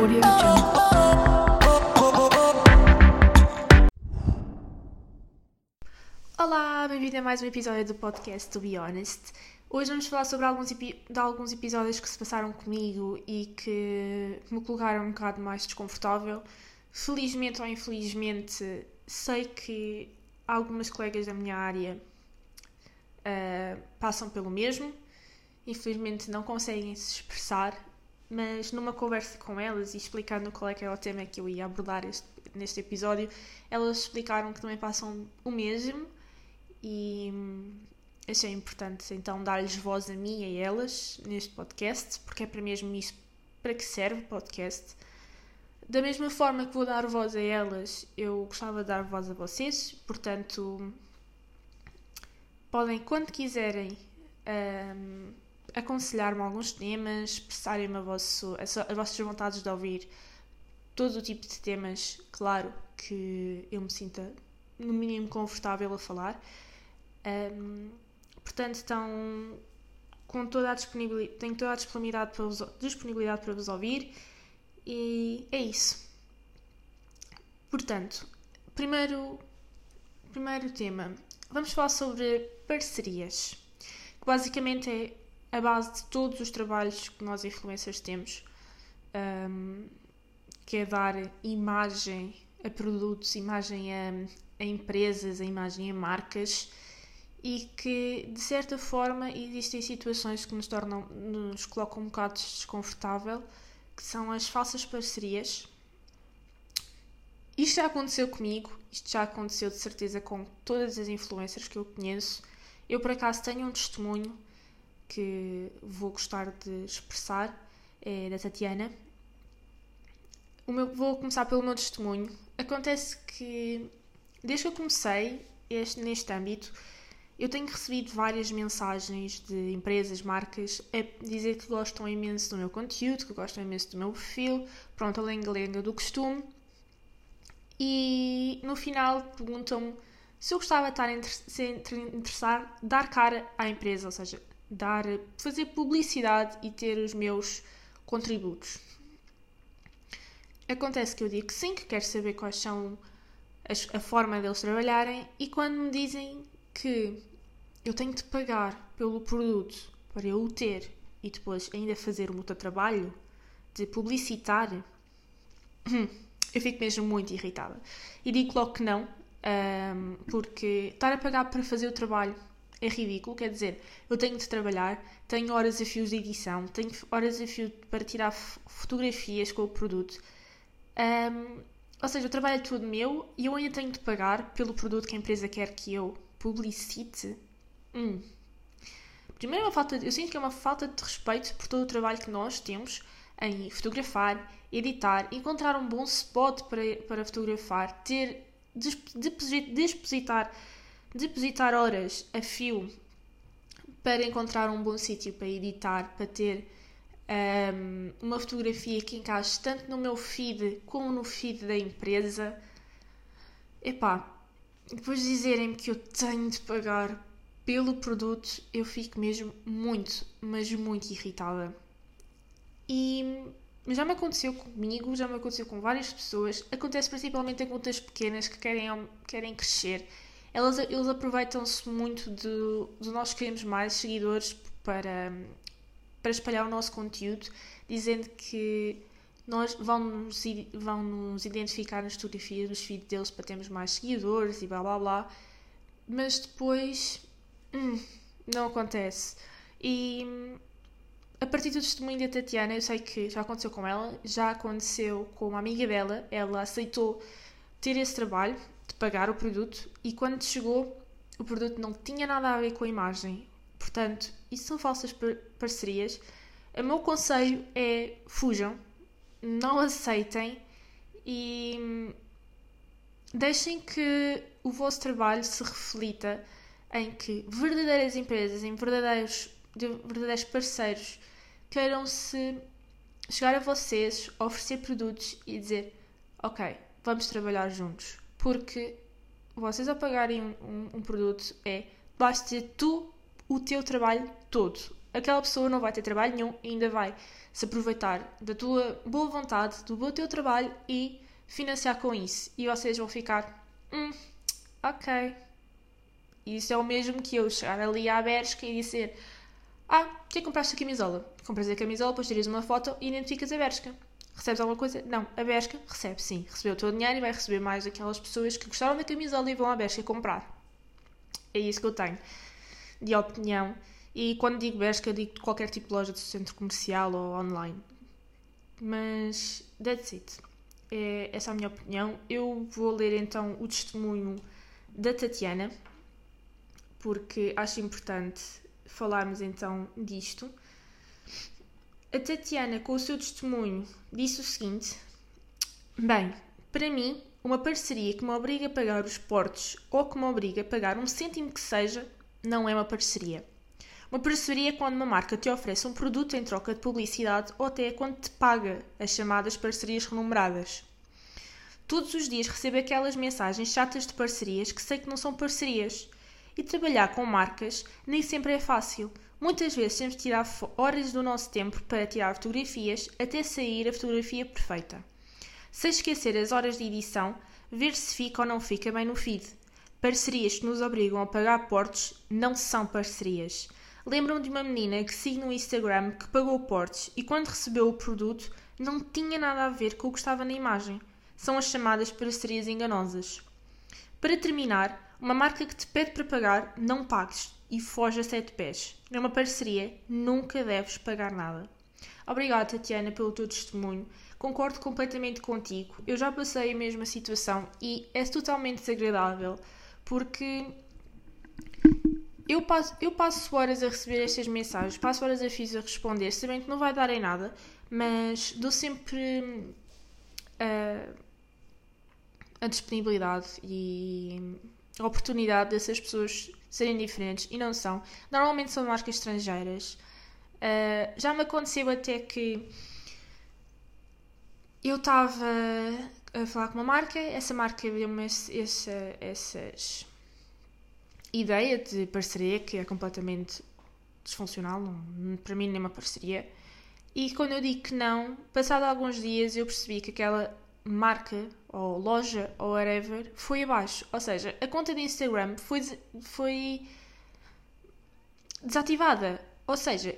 Audio Jungle. Olá, bem-vindo a mais um episódio do podcast To Be Honest. Hoje vamos falar sobre alguns, de alguns episódios que se passaram comigo e que me colocaram um bocado mais desconfortável. Felizmente ou infelizmente, sei que algumas colegas da minha área ah, passam pelo mesmo. Infelizmente não conseguem se expressar, mas numa conversa com elas e explicando qual é que era o tema que eu ia abordar este- neste episódio, elas explicaram que também passam o mesmo e hum, achei importante então dar-lhes voz a mim e a elas neste podcast, porque é para mesmo isso para que serve o podcast. Da mesma forma que vou dar voz a elas, eu gostava de dar voz a vocês, portanto, podem, quando quiserem, hum, aconselhar-me alguns temas, expressarem-me a vosso- as, as vossas vontades de ouvir todo o tipo de temas, claro, que eu me sinta no mínimo confortável a falar. Ahm, portanto, estão com toda a disponibilidade, tenho toda a disponibilidade para vos, disponibilidade para vos ouvir e é isso. Portanto, primeiro, primeiro tema, vamos falar sobre parcerias, que basicamente é a base de todos os trabalhos que nós influencers temos, ahm, que é dar imagem a produtos, imagem a, a empresas, a imagem a marcas e que de certa forma existem situações que nos tornam, nos colocam um bocado desconfortável, que são as falsas parcerias. Isto já aconteceu comigo, isto já aconteceu de certeza com todas as influencers que eu conheço. Eu por acaso tenho um testemunho que vou gostar de expressar, é da Tatiana. Meu, vou começar pelo meu testemunho. Acontece que desde que eu comecei este, neste âmbito, eu tenho recebido várias mensagens de empresas, marcas, a dizer que gostam imenso do meu conteúdo, que gostam imenso do meu perfil, pronto, a lenga-lenga do costume. E no final perguntam-me se eu gostava de estar a interessar, dar cara à empresa, ou seja, dar, fazer publicidade e ter os meus contributos. Acontece que eu digo que sim, que quero saber quais são as- a forma deles trabalharem e quando me dizem que eu tenho de pagar pelo produto para eu o ter e depois ainda fazer o meu trabalho de publicitar, eu fico mesmo muito irritada. E digo logo que não, porque estar a pagar para fazer o trabalho é ridículo, quer dizer, eu tenho de trabalhar, tenho horas a fios de edição, tenho horas a fio para tirar fotografias com o produto. Ahm, ou seja, o trabalho é todo meu e eu ainda tenho de pagar pelo produto que a empresa quer que eu publicite. Hum. Primeiro, é uma falta de- eu sinto que é uma falta de respeito por todo o trabalho que nós temos em fotografar, editar, encontrar um bom spot para, para fotografar, ter depositar, depositar horas a fio para encontrar um bom sítio para editar, para ter um, uma fotografia que encaixe tanto no meu feed como no feed da empresa. Epá, depois de dizerem-me que eu tenho de pagar pelo produto, eu fico mesmo muito, mas muito irritada. E já me aconteceu comigo, já me aconteceu com várias pessoas. Acontece principalmente em contas pequenas que querem, querem crescer. Elas, eles aproveitam-se muito de, de nós queremos mais seguidores para, para espalhar o nosso conteúdo, dizendo que nós vão nos, vão nos identificar nas fotografias dos feeds deles para termos mais seguidores e blá blá blá. Mas depois hum, não acontece. E a partir do testemunho da Tatiana, eu sei que já aconteceu com ela, já aconteceu com uma amiga dela, ela aceitou ter esse trabalho pagar o produto e quando chegou o produto não tinha nada a ver com a imagem. Portanto, isso são falsas par parcerias. O meu conselho é fujam, não aceitem e deixem que o vosso trabalho se reflita em que verdadeiras empresas, em verdadeiros, de verdadeiros parceiros queiram se chegar a vocês, oferecer produtos e dizer ok, vamos trabalhar juntos. Porque vocês ao pagarem um, um, produto é vais ter tu o teu trabalho todo. aquela pessoa não vai ter trabalho nenhum e ainda vai se aproveitar da tua boa vontade, do teu trabalho e financiar com isso. E vocês vão ficar, hum, ok. Isso é o mesmo que eu chegar ali à Bershka e dizer, ah, que compraste a camisola? Compras a camisola, depois tiras uma foto e identificas a Bershka. Recebes alguma coisa? Não. A Bershka recebe sim. Recebeu o teu dinheiro e vai receber mais aquelas pessoas que gostaram da camisola e vão à Bershka comprar. É isso que eu tenho de opinião. E quando digo Bershka, digo qualquer tipo de loja de centro comercial ou online. Mas, that's it. É essa é a minha opinião. Eu vou ler então o testemunho da Tatiana, porque acho importante falarmos então disto. A Tatiana, com o seu testemunho, disse o seguinte: Bem, para mim, uma parceria que me obriga a pagar os portos ou que me obriga a pagar um cêntimo que seja, não é uma parceria. Uma parceria é quando uma marca te oferece um produto em troca de publicidade ou até quando te paga as chamadas parcerias renumeradas. Todos os dias recebo aquelas mensagens chatas de parcerias que sei que não são parcerias. E trabalhar com marcas nem sempre é fácil. Muitas vezes temos de tirar horas do nosso tempo para tirar fotografias até sair a fotografia perfeita. Sem esquecer as horas de edição, ver se fica ou não fica bem no feed. Parcerias que nos obrigam a pagar portos não são parcerias. Lembram de uma menina que sigo no Instagram que pagou portos e quando recebeu o produto não tinha nada a ver com o que estava na imagem. São as chamadas parcerias enganosas. Para terminar, uma marca que te pede para pagar, não pagues e foge a sete pés. Numa parceria, nunca deves pagar nada. Obrigada, Tatiana, pelo teu testemunho. Concordo completamente contigo. Eu já passei a mesma situação e é totalmente desagradável porque eu passo, eu passo horas a receber estas mensagens, passo horas a fiz a responder, sabendo que não vai dar em nada, mas dou sempre uh, a disponibilidade e a oportunidade dessas pessoas serem diferentes e não são. Normalmente são marcas estrangeiras. Uh, já me aconteceu até que eu estava a falar com uma marca, essa marca deu-me essa, essas ideia de parceria que é completamente desfuncional, não, para mim nem uma parceria. E quando eu digo que não, passado alguns dias eu percebi que aquela marca ou loja ou whatever foi abaixo. Ou seja, a conta de Instagram foi, foi desativada. Ou seja,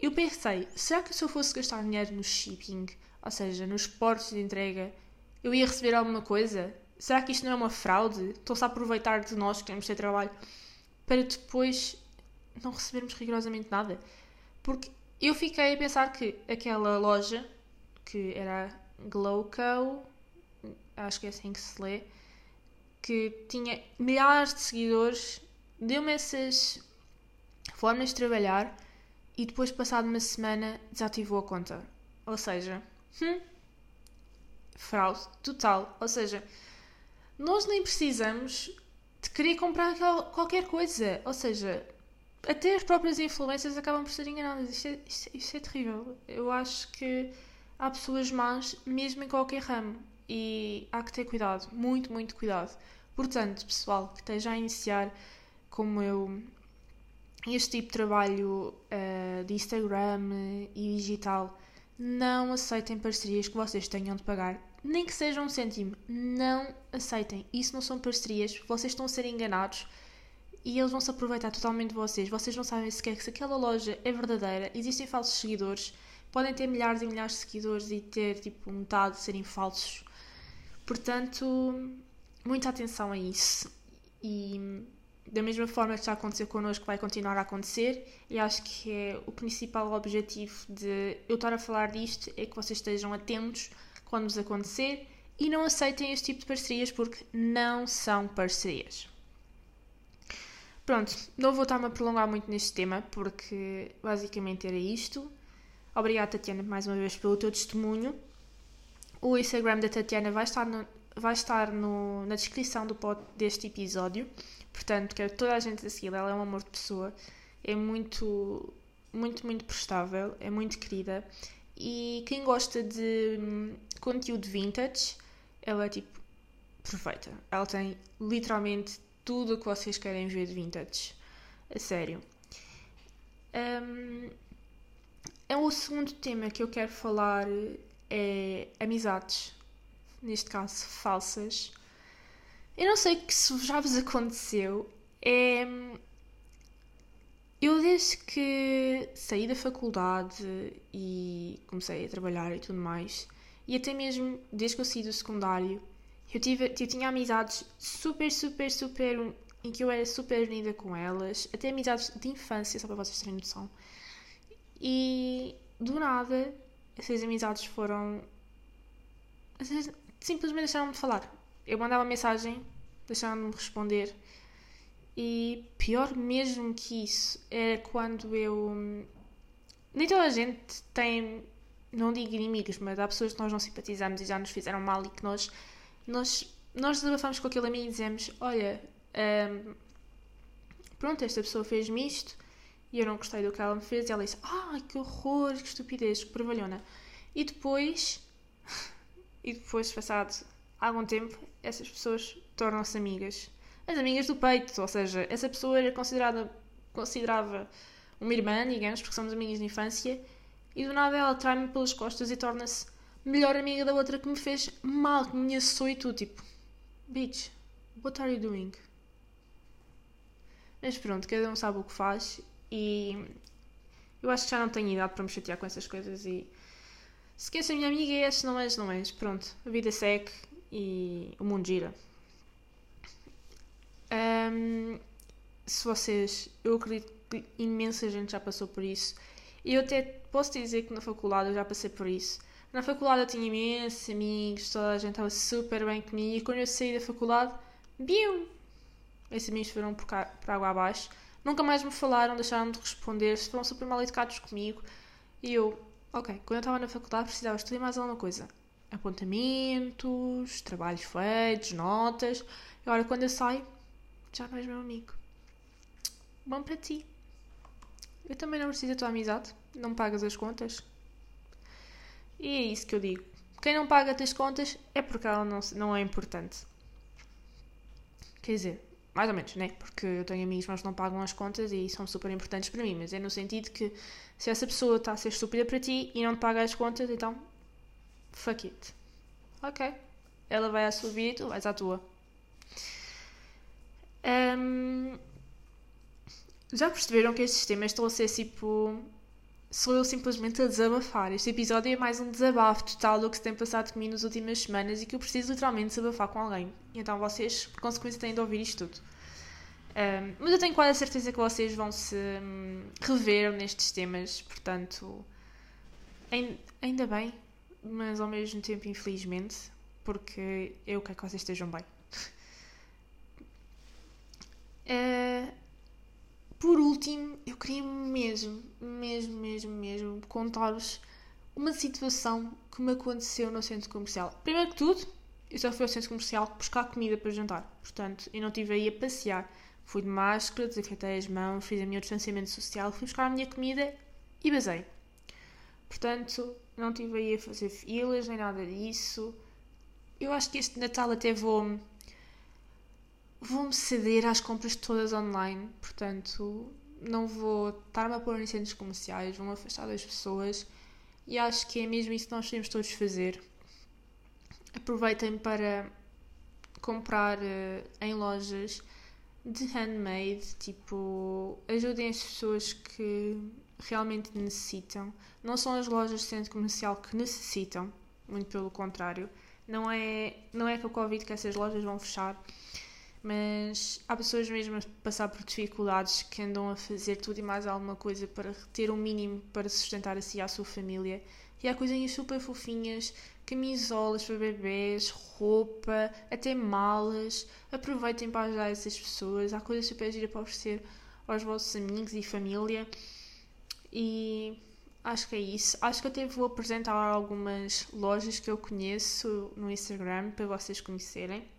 eu pensei, será que se eu fosse gastar dinheiro no shipping, ou seja, nos portos de entrega, eu ia receber alguma coisa? Será que isto não é uma fraude? Estão-se a aproveitar de nós que queremos ter trabalho para depois não recebermos rigorosamente nada? Porque eu fiquei a pensar que aquela loja, que era Glowco, acho que é assim que se lê, que tinha milhares de seguidores, deu-me essas formas de trabalhar e depois, passado uma semana, desativou a conta. Ou seja, hum, fraude total. Ou seja, nós nem precisamos de querer comprar qualquer coisa. Ou seja, até as próprias influências acabam por ser enganadas. Isto é, isto, isto é terrível. Eu acho que há pessoas más mesmo em qualquer ramo e há que ter cuidado, muito, muito cuidado. Portanto, pessoal que esteja a iniciar como eu este tipo de trabalho uh, de Instagram e digital, não aceitem parcerias que vocês tenham de pagar, nem que seja um cêntimo. Não aceitem. Isso não são parcerias, vocês estão a ser enganados e eles vão se aproveitar totalmente de vocês. Vocês não sabem sequer se aquela loja é verdadeira, existem falsos seguidores, podem ter milhares e milhares de seguidores e ter tipo metade de serem falsos. Portanto, muita atenção a isso. E da mesma forma que já aconteceu connosco, vai continuar a acontecer. E acho que é o principal objetivo de eu estar a falar disto é que vocês estejam atentos quando nos acontecer e não aceitem este tipo de parcerias porque não são parcerias. Pronto, não vou estar-me a prolongar muito neste tema porque basicamente era isto. Obrigada, Tatiana, mais uma vez pelo teu testemunho. O Instagram da Tatiana vai estar, no, vai estar no, na descrição do pod, deste episódio. Portanto, quero toda a gente a. Ela é um amor de pessoa. É muito, muito, muito prestável. É muito querida. E quem gosta de hum, conteúdo vintage, ela é tipo perfeita. Ela tem literalmente tudo o que vocês querem ver de vintage. A sério. Um, é o segundo tema que eu quero falar é amizades, neste caso falsas. Eu não sei se já vos aconteceu. É, eu desde que saí da faculdade e comecei a trabalhar e tudo mais, e até mesmo desde que eu saí do secundário, eu, tive, eu tinha amizades super, super, super. em que eu era super unida com elas, até amizades de infância, só para vocês terem noção. E do nada, essas amizades foram. simplesmente deixaram-me de falar. Eu mandava mensagem, deixaram-me responder e pior mesmo que isso é quando eu. Nem toda a gente tem, não digo inimigos, mas há pessoas que nós não simpatizamos e já nos fizeram mal e que nós, nós, nós desabafamos com aquele amigo e dizemos: Olha, um, pronto, esta pessoa fez-me isto e eu não gostei do que ela me fez. E ela disse: Ai, que horror, que estupidez, que prevalhona. E depois, e depois, passado algum tempo, essas pessoas tornam-se amigas as amigas do peito, ou seja, essa pessoa era considerada, considerava uma irmã, digamos, porque somos amigas de infância, e do nada ela trai-me pelas costas e torna-se melhor amiga da outra que me fez mal, que me assou e tudo, tipo, bitch, what are you doing? Mas pronto, cada um sabe o que faz e eu acho que já não tenho idade para me chatear com essas coisas e se queres ser minha amiga é se não és, não és, pronto, a vida segue e o mundo gira. Um, se vocês, eu acredito que imensa gente já passou por isso. E eu até posso dizer que na faculdade eu já passei por isso. Na faculdade eu tinha imensos amigos, toda a gente estava super bem comigo. E quando eu saí da faculdade, biu! Esses amigos foram por água abaixo. Nunca mais me falaram, deixaram de responder, foram super mal educados comigo. E eu, ok, quando eu estava na faculdade precisava estudar mais alguma coisa. Apontamentos, trabalhos feitos, notas. Agora quando eu saio, já não és meu amigo. Bom para ti. Eu também não preciso da tua amizade. Não pagas as contas. E é isso que eu digo. Quem não paga as contas é porque ela não, não é importante. Quer dizer, mais ou menos, né? Porque eu tenho amigos mas não pagam as contas e são super importantes para mim. Mas é no sentido que se essa pessoa está a ser estúpida para ti e não te paga as contas, então fuck it. Ok. Ela vai à sua vida e tu vais à tua. Um, já perceberam que estes temas estão a ser tipo. Sou eu simplesmente a desabafar. Este episódio é mais um desabafo total do que se tem passado comigo nas últimas semanas e que eu preciso literalmente desabafar com alguém. Então vocês, por consequência, têm de ouvir isto tudo. Um, mas eu tenho quase a certeza que vocês vão se um, rever nestes temas, portanto, ainda bem, mas ao mesmo tempo, infelizmente, porque eu quero que vocês estejam bem. Uh, por último, eu queria mesmo, mesmo, mesmo, mesmo contar-vos uma situação que me aconteceu no centro comercial. Primeiro que tudo, eu só fui ao centro comercial buscar comida para jantar. Portanto, eu não estive aí a passear. Fui de máscara, desinfetei as mãos, fiz o meu distanciamento social, fui buscar a minha comida e basei. Portanto, não estive aí a fazer filas nem nada disso. Eu acho que este Natal até vou vou-me ceder às compras todas online, portanto não vou estar-me a pôr em centros comerciais, vou-me afastar das pessoas e acho que é mesmo isso que nós temos todos fazer. Aproveitem para comprar uh, em lojas de handmade, tipo, ajudem as pessoas que realmente necessitam. Não são as lojas de centro comercial que necessitam, muito pelo contrário. Não é, não é com o Covid que essas lojas vão fechar mas há pessoas mesmo a passar por dificuldades que andam a fazer tudo e mais alguma coisa para ter o um mínimo para sustentar a si e a sua família. E há coisinhas super fofinhas, camisolas para bebês, roupa, até malas. Aproveitem para ajudar essas pessoas. Há coisas super giras para oferecer aos vossos amigos e família. E acho que é isso. Acho que até vou apresentar algumas lojas que eu conheço no Instagram para vocês conhecerem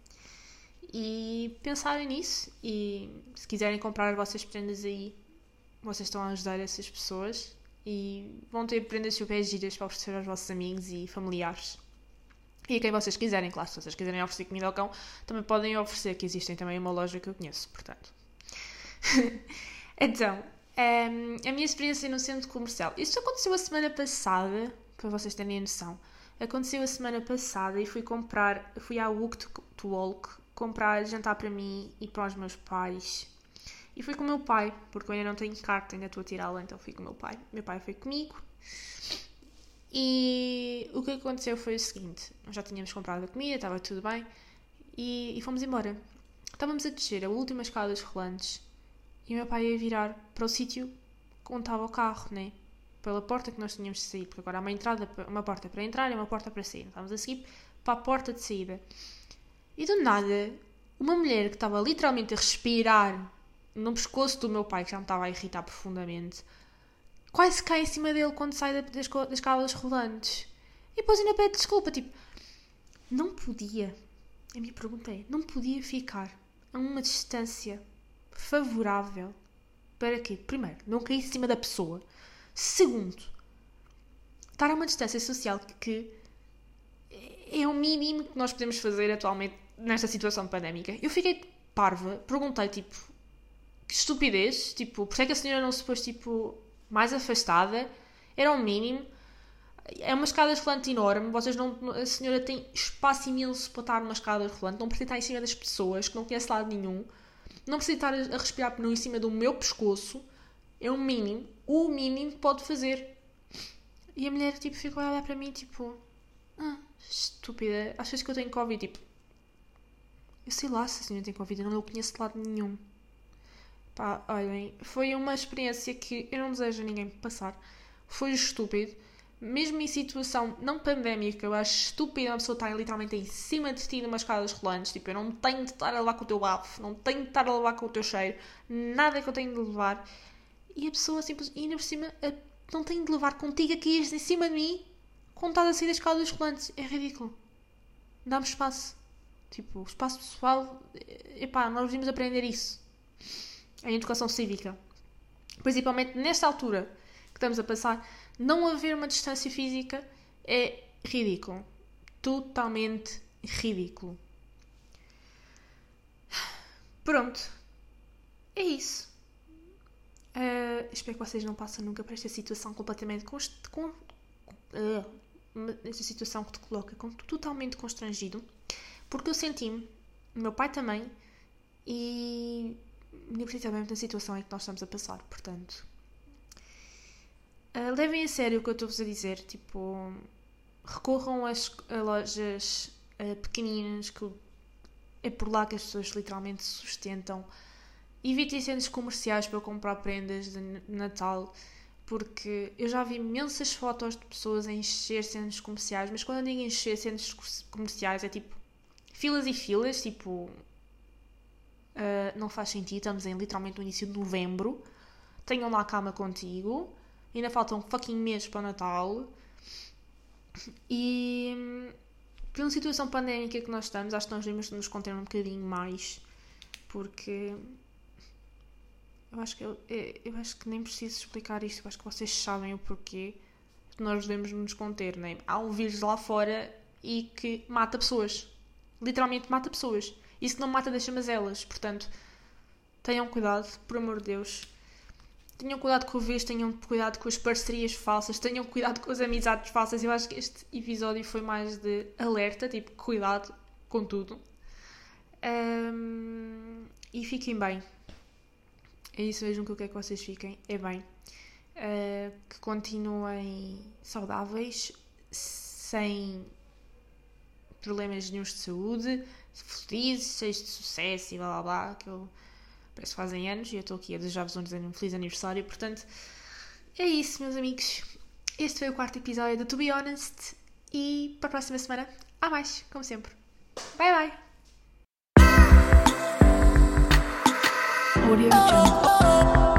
e pensarem nisso. E se quiserem comprar as vossas prendas aí, vocês estão a ajudar essas pessoas e vão ter prendas super giras para oferecer aos vossos amigos e familiares. E a quem vocês quiserem, claro, se vocês quiserem oferecer comida ao cão, também podem oferecer, que existem também uma loja que eu conheço, portanto. então, Um, a minha experiência no centro comercial. Isto aconteceu a semana passada, para vocês terem a noção. Aconteceu a semana passada e fui comprar, fui à Walk to Walk comprar jantar para mim e para os meus pais. E fui com o meu pai, porque eu ainda não tenho carta, ainda estou a tirá-la, então fui com o meu pai. Meu pai foi comigo. E o que aconteceu foi o seguinte: já tínhamos comprado a comida, estava tudo bem, e, e fomos embora. Estávamos a descer a última escada dos rolantes e o meu pai ia virar para o sítio onde estava o carro, né? Pela porta que nós tínhamos de sair, porque agora há uma entrada, uma porta para entrar e uma porta para sair. Estávamos a seguir para a porta de saída. E do nada, uma mulher que estava literalmente a respirar no pescoço do meu pai, que já me estava a irritar profundamente, quase cai em cima dele quando sai das, das escadas rolantes. E depois ainda pede desculpa, tipo, não podia, a minha pergunta é, não podia ficar a uma distância favorável para quê? Primeiro, não cair em cima da pessoa. Segundo, estar a uma distância social que é o mínimo que nós podemos fazer atualmente nesta situação pandémica. Eu fiquei parva, perguntei tipo, que estupidez, tipo, por é que a senhora não se pôs tipo mais afastada? Era o mínimo. É uma escada rolante enorme, vocês não, a senhora tem espaço imenso para estar numa escada rolante, não precisa estar em cima das pessoas, que não conhece lado nenhum, não precisa estar a respirar pneu em cima do meu pescoço, é o mínimo, o mínimo que pode fazer. E a mulher tipo, ficou a olhar para mim tipo, ah, estúpida, achas que eu tenho Covid? Tipo, eu sei lá se a senhora tem Covid, eu não o conheço de lado nenhum. Pá, olhem, foi uma experiência que eu não desejo a ninguém passar. Foi estúpido. Mesmo em situação não pandémica, eu acho estúpido a pessoa estar literalmente em cima de ti numa escadas rolantes. Tipo, eu não tenho de estar a levar com o teu bafo, não tenho de estar a levar com o teu cheiro, nada que eu tenho de levar. E a pessoa simplesmente, ainda por cima, não tem de levar contigo aqui em cima de mim quando estás a sair das escadas rolantes. É ridículo. Dá-me espaço. Tipo, espaço pessoal, epá, nós vimos aprender isso. Em educação cívica. Principalmente nesta altura que estamos a passar, não haver uma distância física é ridículo. Totalmente ridículo. Pronto. É isso. Uh, espero que vocês não passem nunca por esta situação completamente const... com... Uh, esta situação que te coloca totalmente constrangido. Porque eu senti-me, meu pai também, e nem precisamente na situação em que nós estamos a passar, portanto. Uh, levem a sério o que eu estou-vos a dizer, tipo, recorram às a lojas uh, pequeninas, que é por lá que as pessoas literalmente se sustentam. Evitem centros comerciais para comprar prendas de Natal, porque eu já vi imensas fotos de pessoas a encher centros comerciais, mas quando digo encher centros comerciais é tipo filas e filas, tipo. Uh, não faz sentido, estamos em literalmente no início de novembro. Tenham lá calma contigo. Ainda faltam fucking meses para o Natal. E pela situação pandémica que nós estamos, acho que nós devemos nos conter um bocadinho mais. Porque eu acho que eu, eu acho que nem preciso explicar isto, eu acho que vocês sabem o porquê nós devemos nos conter, né? Há um vírus lá fora e que mata pessoas literalmente mata pessoas. Isso não mata deixa elas. Portanto, tenham cuidado, por amor de Deus. Tenham cuidado com o vírus, tenham cuidado com as parcerias falsas, tenham cuidado com as amizades falsas. Eu acho que este episódio foi mais de alerta, tipo, cuidado com tudo. Um, e fiquem bem. É isso mesmo que eu quero que vocês fiquem. É bem. Uh, que continuem saudáveis, sem problemas nenhums de saúde, felizes, cheios de sucesso e blá blá blá, que eu parece que fazem anos e eu estou aqui a desejar-vos um feliz aniversário. Portanto, é isso, meus amigos. Este foi o quarto episódio do To Be Honest e para a próxima semana há mais, como sempre. Bye bye! Audio Jungle.